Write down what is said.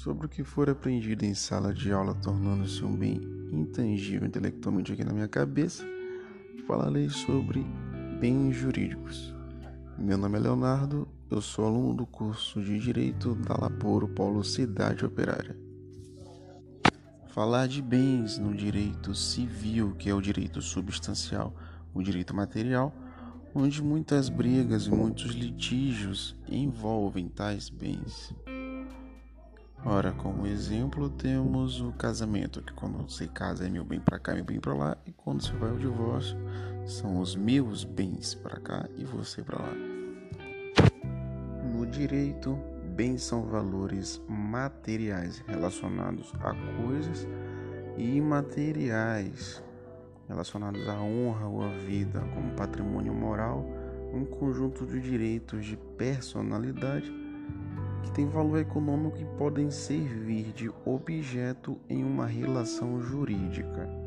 sobre o que for aprendido em sala de aula, tornando-se um bem intangível intelectualmente aqui na minha cabeça, falarei sobre bens jurídicos. Meu nome é Leonardo, eu sou aluno do curso de Direito da Laporo Polo Cidade Operária. Falar de bens no direito civil, que é o direito substancial, o direito material, onde muitas brigas e muitos litígios envolvem tais bens. Ora, como exemplo, temos o casamento, que quando você casa é meu bem para cá, meu bem para lá, e quando você vai ao divórcio, são os meus bens para cá e você para lá. No direito, bens são valores materiais relacionados a coisas e imateriais relacionados à honra ou à vida, como patrimônio moral, um conjunto de direitos de personalidade que tem valor econômico e podem servir de objeto em uma relação jurídica.